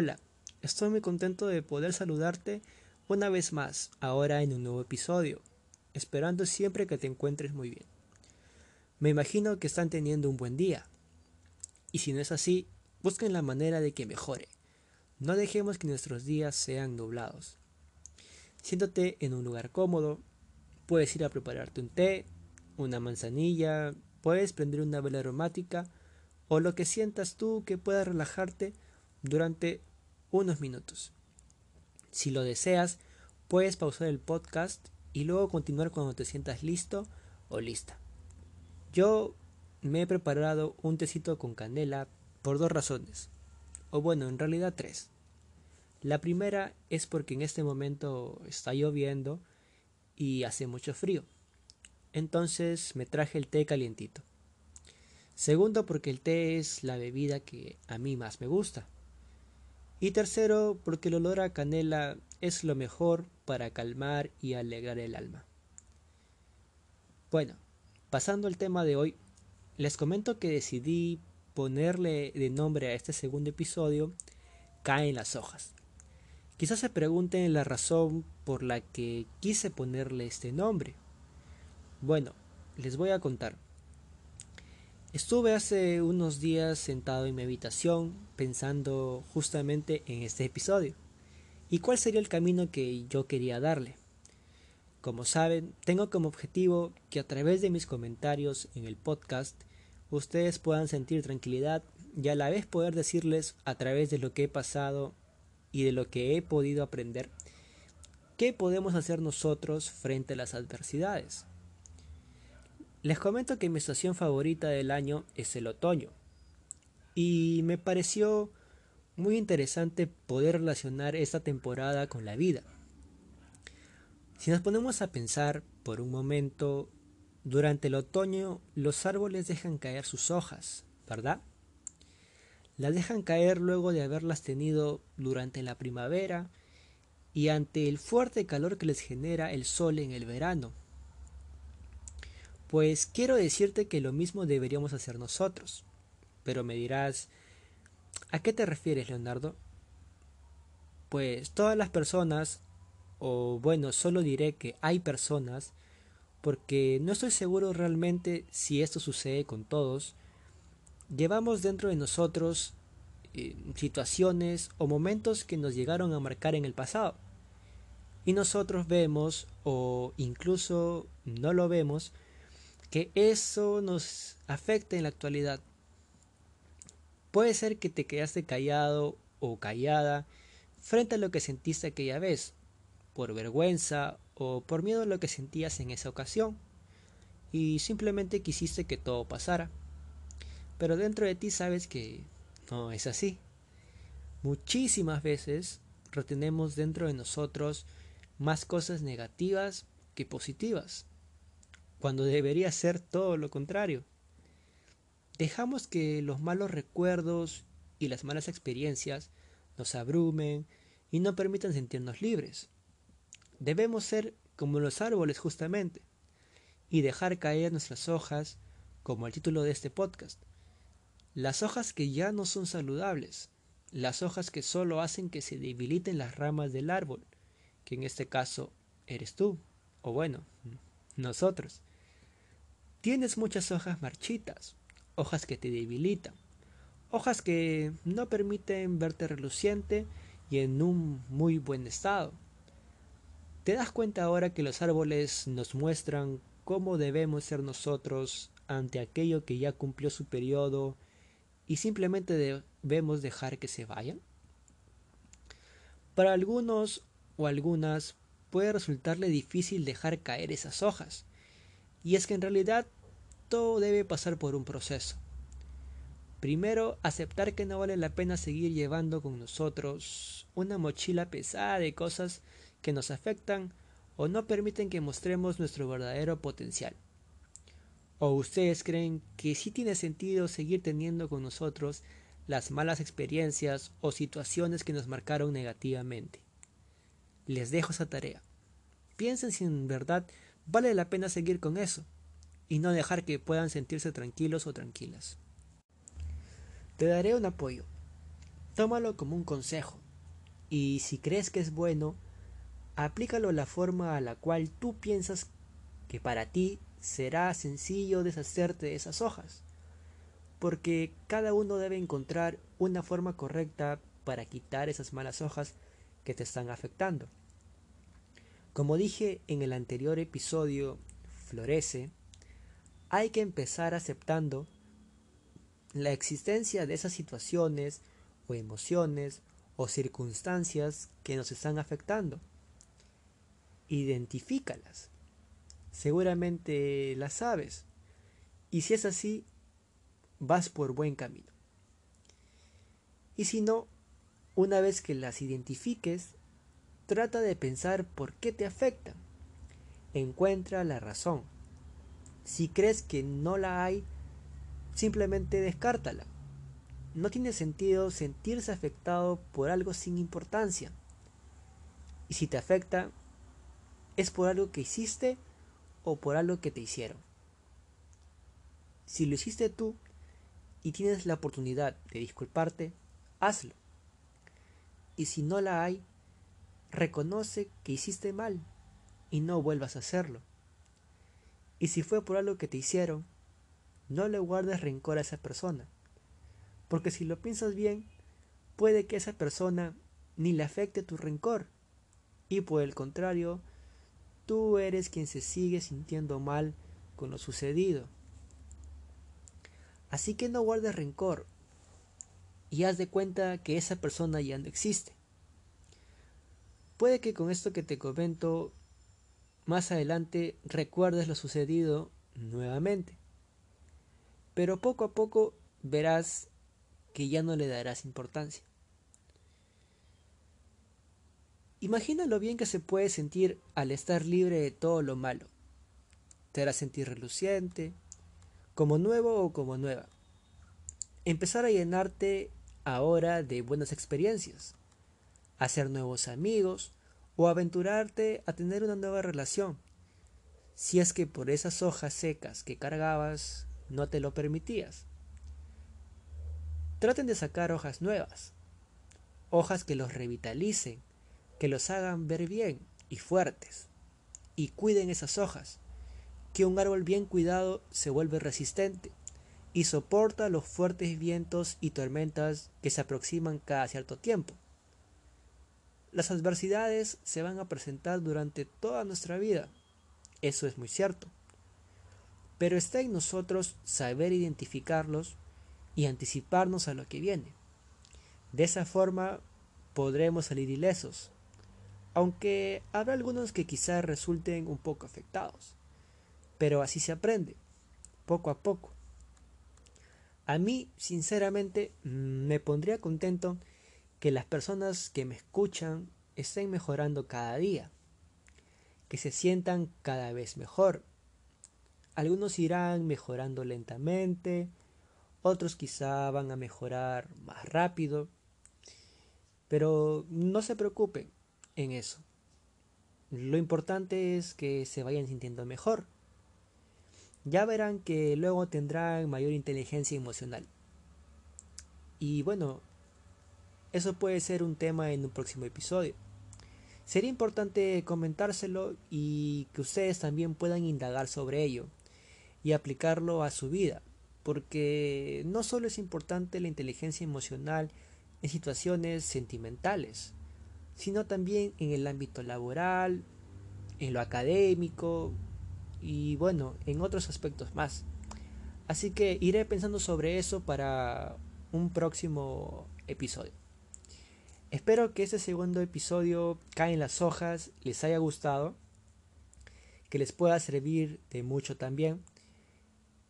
Hola, estoy muy contento de poder saludarte una vez más, ahora en un nuevo episodio, esperando siempre que te encuentres muy bien. Me imagino que están teniendo un buen día, y si no es así, busquen la manera de que mejore. No dejemos que nuestros días sean nublados. Siéntate en un lugar cómodo, puedes ir a prepararte un té, una manzanilla, puedes prender una vela aromática o lo que sientas tú que pueda relajarte durante unos minutos. Si lo deseas, puedes pausar el podcast y luego continuar cuando te sientas listo o lista. Yo me he preparado un tecito con canela por dos razones, o bueno, en realidad tres. La primera es porque en este momento está lloviendo y hace mucho frío. Entonces me traje el té calientito. Segundo, porque el té es la bebida que a mí más me gusta. Y tercero, porque el olor a canela es lo mejor para calmar y alegrar el alma. Bueno, pasando al tema de hoy, les comento que decidí ponerle de nombre a este segundo episodio Caen las hojas. Quizás se pregunten la razón por la que quise ponerle este nombre. Bueno, les voy a contar. Estuve hace unos días sentado en mi habitación pensando justamente en este episodio y cuál sería el camino que yo quería darle. Como saben, tengo como objetivo que a través de mis comentarios en el podcast ustedes puedan sentir tranquilidad y a la vez poder decirles a través de lo que he pasado y de lo que he podido aprender qué podemos hacer nosotros frente a las adversidades. Les comento que mi estación favorita del año es el otoño. Y me pareció muy interesante poder relacionar esta temporada con la vida. Si nos ponemos a pensar por un momento, durante el otoño los árboles dejan caer sus hojas, ¿verdad? Las dejan caer luego de haberlas tenido durante la primavera y ante el fuerte calor que les genera el sol en el verano. Pues quiero decirte que lo mismo deberíamos hacer nosotros. Pero me dirás, ¿a qué te refieres, Leonardo? Pues todas las personas, o bueno, solo diré que hay personas, porque no estoy seguro realmente si esto sucede con todos, llevamos dentro de nosotros eh, situaciones o momentos que nos llegaron a marcar en el pasado. Y nosotros vemos, o incluso no lo vemos, que eso nos afecte en la actualidad. Puede ser que te quedaste callado o callada frente a lo que sentiste aquella vez, por vergüenza o por miedo a lo que sentías en esa ocasión, y simplemente quisiste que todo pasara. Pero dentro de ti sabes que no es así. Muchísimas veces retenemos dentro de nosotros más cosas negativas que positivas cuando debería ser todo lo contrario. Dejamos que los malos recuerdos y las malas experiencias nos abrumen y no permitan sentirnos libres. Debemos ser como los árboles justamente y dejar caer nuestras hojas, como el título de este podcast. Las hojas que ya no son saludables, las hojas que solo hacen que se debiliten las ramas del árbol, que en este caso eres tú, o bueno, nosotros. Tienes muchas hojas marchitas, hojas que te debilitan, hojas que no permiten verte reluciente y en un muy buen estado. ¿Te das cuenta ahora que los árboles nos muestran cómo debemos ser nosotros ante aquello que ya cumplió su periodo y simplemente debemos dejar que se vayan? Para algunos o algunas puede resultarle difícil dejar caer esas hojas, y es que en realidad todo debe pasar por un proceso. Primero, aceptar que no vale la pena seguir llevando con nosotros una mochila pesada de cosas que nos afectan o no permiten que mostremos nuestro verdadero potencial. ¿O ustedes creen que sí tiene sentido seguir teniendo con nosotros las malas experiencias o situaciones que nos marcaron negativamente? Les dejo esa tarea. Piensen si en verdad vale la pena seguir con eso y no dejar que puedan sentirse tranquilos o tranquilas. Te daré un apoyo. tómalo como un consejo y si crees que es bueno, aplícalo a la forma a la cual tú piensas que para ti será sencillo deshacerte de esas hojas, porque cada uno debe encontrar una forma correcta para quitar esas malas hojas que te están afectando. Como dije en el anterior episodio, Florece, hay que empezar aceptando la existencia de esas situaciones o emociones o circunstancias que nos están afectando. Identifícalas. Seguramente las sabes. Y si es así, vas por buen camino. Y si no, una vez que las identifiques, trata de pensar por qué te afectan. Encuentra la razón. Si crees que no la hay, simplemente descártala. No tiene sentido sentirse afectado por algo sin importancia. Y si te afecta, es por algo que hiciste o por algo que te hicieron. Si lo hiciste tú y tienes la oportunidad de disculparte, hazlo. Y si no la hay, reconoce que hiciste mal y no vuelvas a hacerlo. Y si fue por algo que te hicieron, no le guardes rencor a esa persona, porque si lo piensas bien, puede que esa persona ni le afecte tu rencor, y por el contrario, tú eres quien se sigue sintiendo mal con lo sucedido. Así que no guardes rencor y haz de cuenta que esa persona ya no existe. Puede que con esto que te comento más adelante recuerdes lo sucedido nuevamente. Pero poco a poco verás que ya no le darás importancia. Imagina lo bien que se puede sentir al estar libre de todo lo malo. Te hará sentir reluciente, como nuevo o como nueva. Empezar a llenarte ahora de buenas experiencias, hacer nuevos amigos, o aventurarte a tener una nueva relación, si es que por esas hojas secas que cargabas no te lo permitías. Traten de sacar hojas nuevas, hojas que los revitalicen, que los hagan ver bien y fuertes, y cuiden esas hojas, que un árbol bien cuidado se vuelve resistente y soporta los fuertes vientos y tormentas que se aproximan cada cierto tiempo. Las adversidades se van a presentar durante toda nuestra vida. Eso es muy cierto. Pero está en nosotros saber identificarlos y anticiparnos a lo que viene. De esa forma podremos salir ilesos, aunque habrá algunos que quizás resulten un poco afectados. Pero así se aprende, poco a poco. A mí, sinceramente, me pondría contento que las personas que me escuchan estén mejorando cada día, que se sientan cada vez mejor. Algunos irán mejorando lentamente, otros quizá van a mejorar más rápido, pero no se preocupen en eso. Lo importante es que se vayan sintiendo mejor. Ya verán que luego tendrán mayor inteligencia emocional. Y bueno, eso puede ser un tema en un próximo episodio. Sería importante comentárselo y que ustedes también puedan indagar sobre ello y aplicarlo a su vida, porque no solo es importante la inteligencia emocional en situaciones sentimentales, sino también en el ámbito laboral, en lo académico y bueno, en otros aspectos más. Así que iré pensando sobre eso para un próximo episodio. Espero que este segundo episodio Caen las hojas les haya gustado, que les pueda servir de mucho también.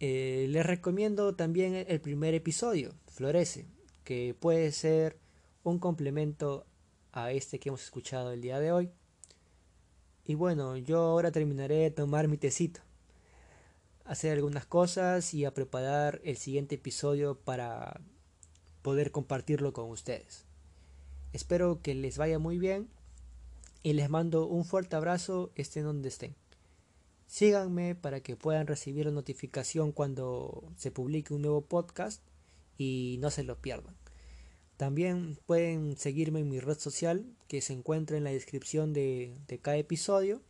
Eh, les recomiendo también el primer episodio, Florece, que puede ser un complemento a este que hemos escuchado el día de hoy. Y bueno, yo ahora terminaré de tomar mi tecito, hacer algunas cosas y a preparar el siguiente episodio para poder compartirlo con ustedes. Espero que les vaya muy bien y les mando un fuerte abrazo estén donde estén. Síganme para que puedan recibir la notificación cuando se publique un nuevo podcast y no se lo pierdan. También pueden seguirme en mi red social que se encuentra en la descripción de, de cada episodio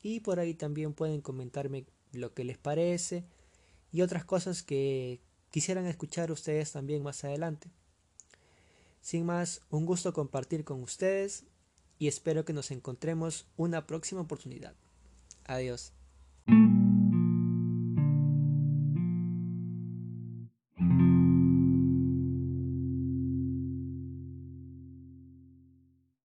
y por ahí también pueden comentarme lo que les parece y otras cosas que quisieran escuchar ustedes también más adelante. Sin más, un gusto compartir con ustedes y espero que nos encontremos una próxima oportunidad. Adiós.